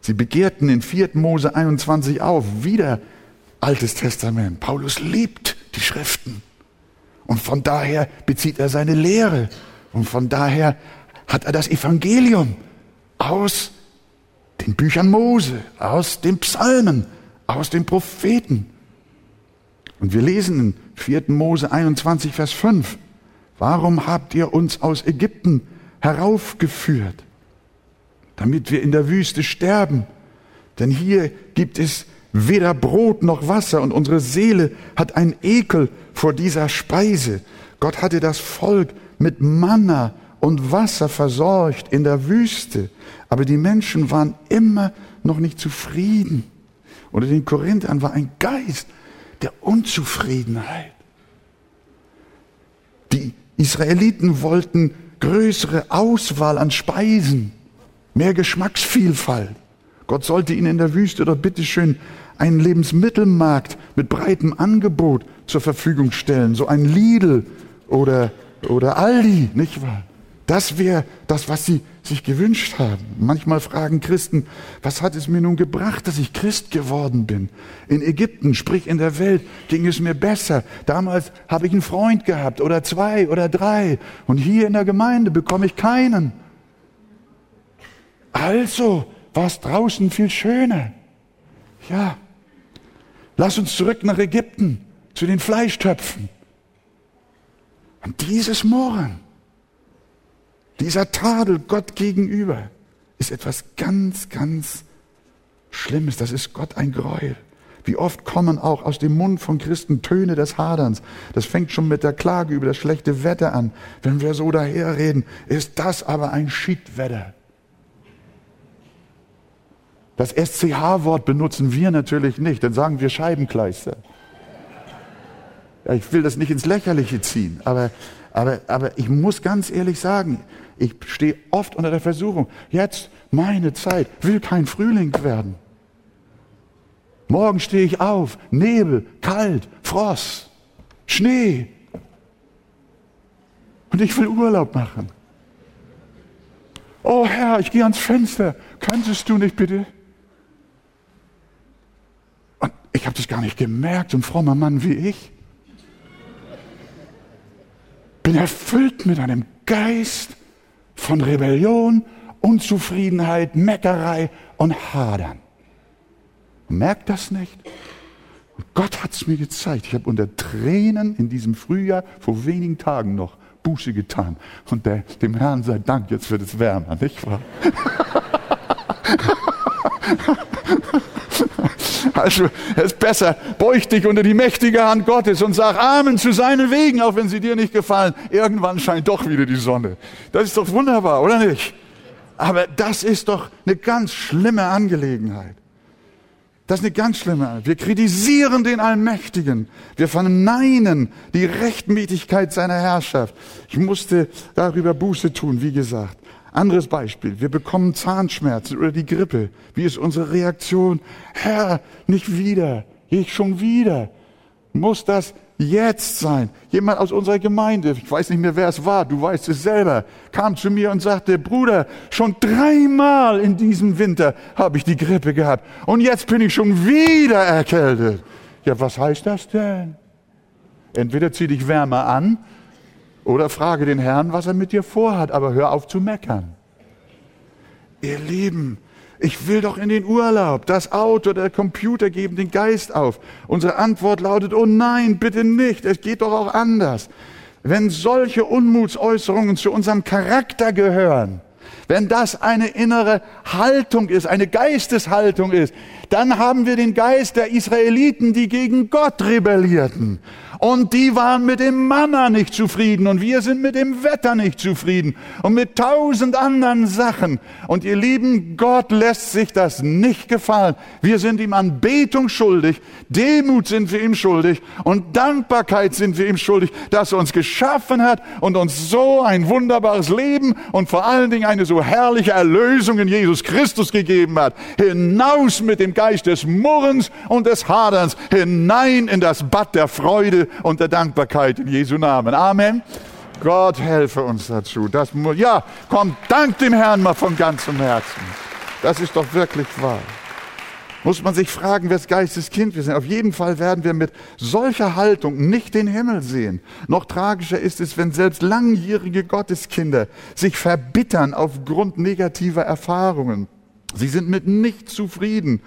Speaker 1: Sie begehrten in 4. Mose 21 auf, wieder Altes Testament. Paulus liebt die Schriften. Und von daher bezieht er seine Lehre. Und von daher hat er das Evangelium aus den Büchern Mose, aus den Psalmen, aus den Propheten. Und wir lesen in 4. Mose 21, Vers 5. Warum habt ihr uns aus Ägypten heraufgeführt? Damit wir in der Wüste sterben. Denn hier gibt es weder Brot noch Wasser und unsere Seele hat einen Ekel vor dieser Speise. Gott hatte das Volk mit Manna und Wasser versorgt in der Wüste, aber die Menschen waren immer noch nicht zufrieden. Unter den Korinthern war ein Geist der Unzufriedenheit. Die Israeliten wollten größere Auswahl an Speisen, mehr Geschmacksvielfalt. Gott sollte ihnen in der Wüste doch bitteschön einen Lebensmittelmarkt mit breitem Angebot zur Verfügung stellen, so ein Lidl oder, oder Aldi, nicht wahr? Das wäre das, was sie sich gewünscht haben. Manchmal fragen Christen, was hat es mir nun gebracht, dass ich Christ geworden bin? In Ägypten, sprich in der Welt, ging es mir besser. Damals habe ich einen Freund gehabt oder zwei oder drei. Und hier in der Gemeinde bekomme ich keinen. Also war es draußen viel schöner. Ja, lass uns zurück nach Ägypten zu den Fleischtöpfen. Und dieses Murren, dieser Tadel Gott gegenüber ist etwas ganz, ganz Schlimmes. Das ist Gott ein Gräuel. Wie oft kommen auch aus dem Mund von Christen Töne des Haderns. Das fängt schon mit der Klage über das schlechte Wetter an. Wenn wir so daherreden, ist das aber ein Schiedwetter. Das SCH-Wort benutzen wir natürlich nicht, dann sagen wir Scheibenkleister. Ja, ich will das nicht ins Lächerliche ziehen, aber, aber, aber ich muss ganz ehrlich sagen, ich stehe oft unter der Versuchung, jetzt meine Zeit will kein Frühling werden. Morgen stehe ich auf, Nebel, kalt, Frost, Schnee. Und ich will Urlaub machen. Oh Herr, ich gehe ans Fenster. Könntest du nicht bitte? Und ich habe das gar nicht gemerkt, so ein frommer Mann wie ich. Bin erfüllt mit einem Geist von Rebellion, Unzufriedenheit, Meckerei und Hadern. Merkt das nicht? Gott hat es mir gezeigt. Ich habe unter Tränen in diesem Frühjahr vor wenigen Tagen noch Buße getan. Und der, dem Herrn sei Dank, jetzt wird es wärmer, nicht wahr? Also, es ist besser, beug dich unter die mächtige Hand Gottes und sag Amen zu seinen Wegen, auch wenn sie dir nicht gefallen. Irgendwann scheint doch wieder die Sonne. Das ist doch wunderbar, oder nicht? Aber das ist doch eine ganz schlimme Angelegenheit. Das ist eine ganz schlimme. Wir kritisieren den Allmächtigen. Wir verneinen die Rechtmäßigkeit seiner Herrschaft. Ich musste darüber Buße tun, wie gesagt. Anderes Beispiel. Wir bekommen Zahnschmerzen oder die Grippe. Wie ist unsere Reaktion? Herr, nicht wieder. Ich schon wieder. Muss das jetzt sein? Jemand aus unserer Gemeinde, ich weiß nicht mehr, wer es war, du weißt es selber, kam zu mir und sagte, Bruder, schon dreimal in diesem Winter habe ich die Grippe gehabt und jetzt bin ich schon wieder erkältet. Ja, was heißt das denn? Entweder zieh dich wärmer an oder frage den Herrn, was er mit dir vorhat, aber hör auf zu meckern. Ihr Lieben, ich will doch in den Urlaub. Das Auto, der Computer geben den Geist auf. Unsere Antwort lautet, oh nein, bitte nicht. Es geht doch auch anders. Wenn solche Unmutsäußerungen zu unserem Charakter gehören, wenn das eine innere Haltung ist, eine Geisteshaltung ist, dann haben wir den Geist der Israeliten, die gegen Gott rebellierten. Und die waren mit dem Manna nicht zufrieden und wir sind mit dem Wetter nicht zufrieden und mit tausend anderen Sachen. Und ihr Lieben, Gott lässt sich das nicht gefallen. Wir sind ihm Anbetung schuldig, Demut sind wir ihm schuldig und Dankbarkeit sind wir ihm schuldig, dass er uns geschaffen hat und uns so ein wunderbares Leben und vor allen Dingen eine so herrliche Erlösung in Jesus Christus gegeben hat. Hinaus mit dem Geist des Murrens und des Haderns, hinein in das Bad der Freude und der Dankbarkeit in Jesu Namen. Amen. Gott helfe uns dazu. Das, ja, komm, dank dem Herrn mal von ganzem Herzen. Das ist doch wirklich wahr. muss man sich fragen, wes Geistes Kind wir sind. Auf jeden Fall werden wir mit solcher Haltung nicht den Himmel sehen. Noch tragischer ist es, wenn selbst langjährige Gotteskinder sich verbittern aufgrund negativer Erfahrungen. Sie sind mit nichts zufrieden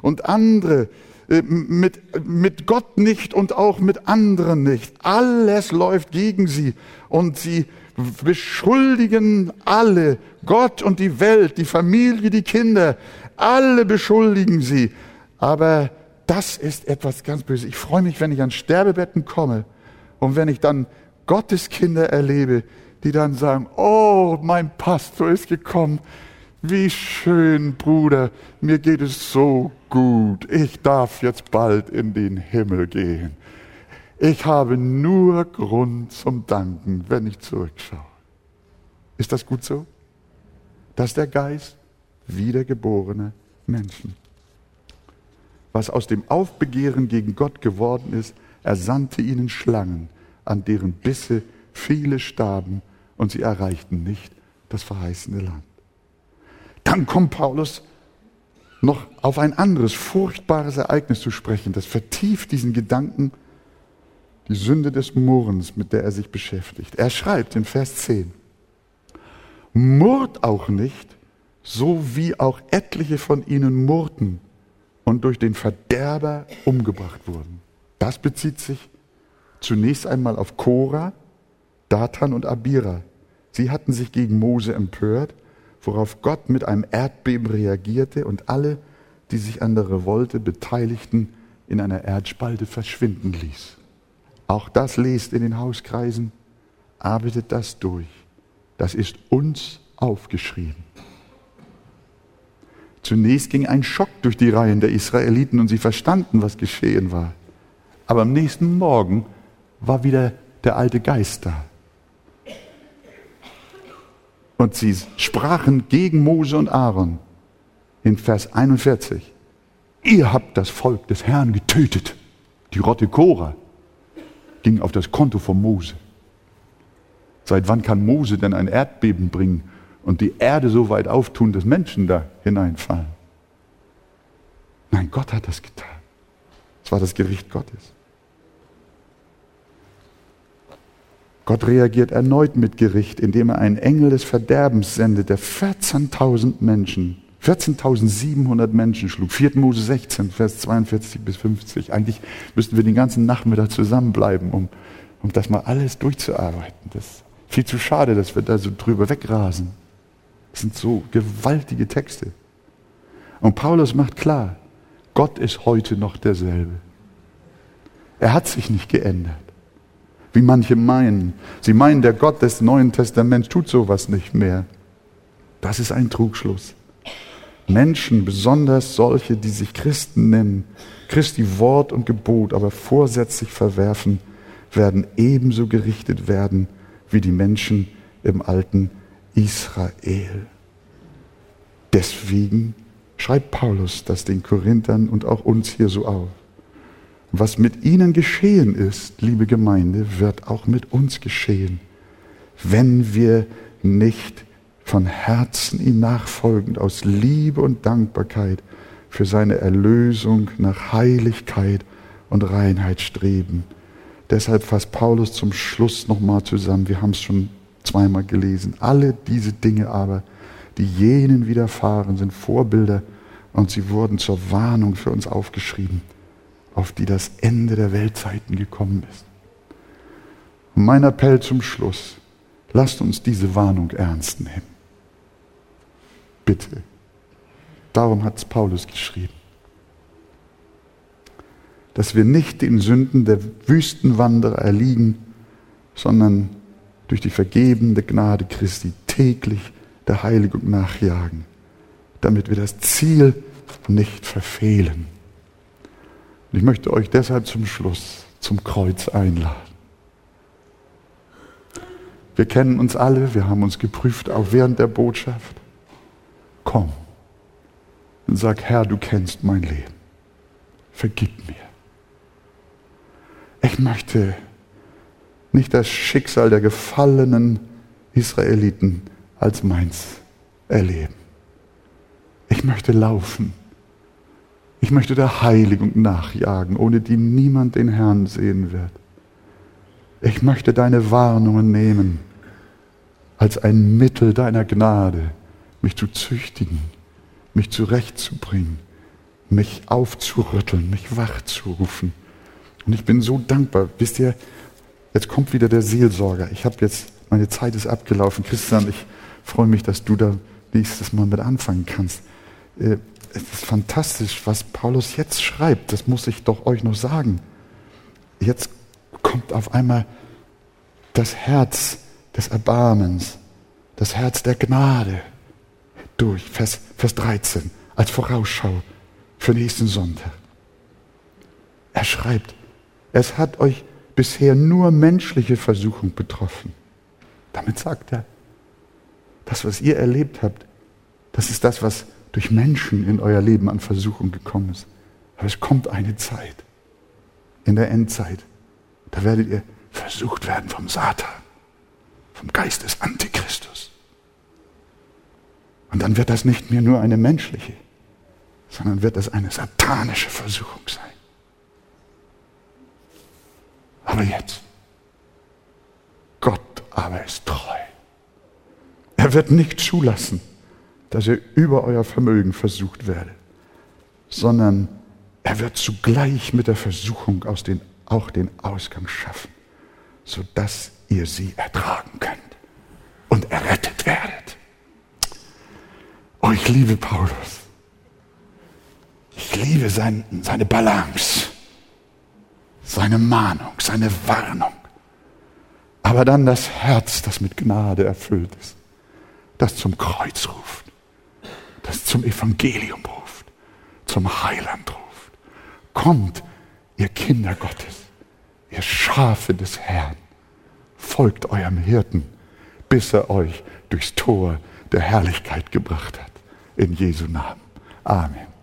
Speaker 1: und andere mit, mit Gott nicht und auch mit anderen nicht. Alles läuft gegen sie und sie beschuldigen alle, Gott und die Welt, die Familie, die Kinder, alle beschuldigen sie. Aber das ist etwas ganz Böses. Ich freue mich, wenn ich an Sterbebetten komme und wenn ich dann Gottes Kinder erlebe, die dann sagen, oh, mein Pastor ist gekommen. Wie schön, Bruder, mir geht es so gut. Ich darf jetzt bald in den Himmel gehen. Ich habe nur Grund zum Danken, wenn ich zurückschaue. Ist das gut so? Das ist der Geist wiedergeborener Menschen. Was aus dem Aufbegehren gegen Gott geworden ist, er sandte ihnen Schlangen, an deren Bisse viele starben und sie erreichten nicht das verheißene Land. Dann kommt Paulus noch auf ein anderes furchtbares Ereignis zu sprechen, das vertieft diesen Gedanken, die Sünde des Murrens, mit der er sich beschäftigt. Er schreibt in Vers 10, Murrt auch nicht, so wie auch etliche von ihnen murrten und durch den Verderber umgebracht wurden. Das bezieht sich zunächst einmal auf Korah, Datan und Abira. Sie hatten sich gegen Mose empört, worauf Gott mit einem Erdbeben reagierte und alle, die sich an der Revolte beteiligten, in einer Erdspalte verschwinden ließ. Auch das lest in den Hauskreisen, arbeitet das durch. Das ist uns aufgeschrieben. Zunächst ging ein Schock durch die Reihen der Israeliten und sie verstanden, was geschehen war. Aber am nächsten Morgen war wieder der alte Geist da. Und sie sprachen gegen Mose und Aaron in Vers 41. Ihr habt das Volk des Herrn getötet. Die Rotte Korah ging auf das Konto von Mose. Seit wann kann Mose denn ein Erdbeben bringen und die Erde so weit auftun, dass Menschen da hineinfallen? Nein, Gott hat das getan. Es war das Gericht Gottes. Gott reagiert erneut mit Gericht, indem er einen Engel des Verderbens sendet, der 14.000 Menschen, 14.700 Menschen schlug. 4. Mose 16, Vers 42 bis 50. Eigentlich müssten wir den ganzen Nachmittag zusammenbleiben, um, um das mal alles durchzuarbeiten. Das ist viel zu schade, dass wir da so drüber wegrasen. Das sind so gewaltige Texte. Und Paulus macht klar, Gott ist heute noch derselbe. Er hat sich nicht geändert wie manche meinen. Sie meinen, der Gott des Neuen Testaments tut sowas nicht mehr. Das ist ein Trugschluss. Menschen, besonders solche, die sich Christen nennen, Christi Wort und Gebot aber vorsätzlich verwerfen, werden ebenso gerichtet werden wie die Menschen im alten Israel. Deswegen schreibt Paulus das den Korinthern und auch uns hier so auf. Was mit ihnen geschehen ist, liebe Gemeinde, wird auch mit uns geschehen, wenn wir nicht von Herzen ihm nachfolgend aus Liebe und Dankbarkeit für seine Erlösung nach Heiligkeit und Reinheit streben. Deshalb fasst Paulus zum Schluss nochmal zusammen, wir haben es schon zweimal gelesen, alle diese Dinge aber, die jenen widerfahren, sind Vorbilder und sie wurden zur Warnung für uns aufgeschrieben auf die das Ende der Weltzeiten gekommen ist. Und mein Appell zum Schluss, lasst uns diese Warnung ernst nehmen. Bitte. Darum hat es Paulus geschrieben. Dass wir nicht den Sünden der Wüstenwanderer erliegen, sondern durch die vergebende Gnade Christi täglich der Heiligung nachjagen, damit wir das Ziel nicht verfehlen. Und ich möchte euch deshalb zum Schluss zum Kreuz einladen. Wir kennen uns alle, wir haben uns geprüft, auch während der Botschaft. Komm und sag, Herr, du kennst mein Leben. Vergib mir. Ich möchte nicht das Schicksal der gefallenen Israeliten als meins erleben. Ich möchte laufen Ich möchte der Heiligung nachjagen, ohne die niemand den Herrn sehen wird. Ich möchte deine Warnungen nehmen als ein Mittel deiner Gnade, mich zu züchtigen, mich zurechtzubringen, mich aufzurütteln, mich wachzurufen. Und ich bin so dankbar. Wisst ihr, jetzt kommt wieder der Seelsorger. Ich habe jetzt, meine Zeit ist abgelaufen. Christian, ich freue mich, dass du da nächstes Mal mit anfangen kannst. Es ist fantastisch, was Paulus jetzt schreibt. Das muss ich doch euch noch sagen. Jetzt kommt auf einmal das Herz des Erbarmens, das Herz der Gnade durch, Vers, Vers 13, als Vorausschau für nächsten Sonntag. Er schreibt, es hat euch bisher nur menschliche Versuchung betroffen. Damit sagt er, das, was ihr erlebt habt, das ist das, was durch Menschen in euer Leben an Versuchung gekommen ist. Aber es kommt eine Zeit, in der Endzeit, da werdet ihr versucht werden vom Satan, vom Geist des Antichristus. Und dann wird das nicht mehr nur eine menschliche, sondern wird das eine satanische Versuchung sein. Aber jetzt, Gott aber ist treu. Er wird nicht zulassen, dass ihr über euer Vermögen versucht werdet, sondern er wird zugleich mit der Versuchung aus den, auch den Ausgang schaffen, sodass ihr sie ertragen könnt und errettet werdet. Oh, ich liebe Paulus. Ich liebe sein, seine Balance, seine Mahnung, seine Warnung. Aber dann das Herz, das mit Gnade erfüllt ist, das zum Kreuz ruft, das zum Evangelium ruft, zum Heiland ruft. Kommt, ihr Kinder Gottes, ihr Schafe des Herrn, folgt eurem Hirten, bis er euch durchs Tor der Herrlichkeit gebracht hat. In Jesu Namen. Amen.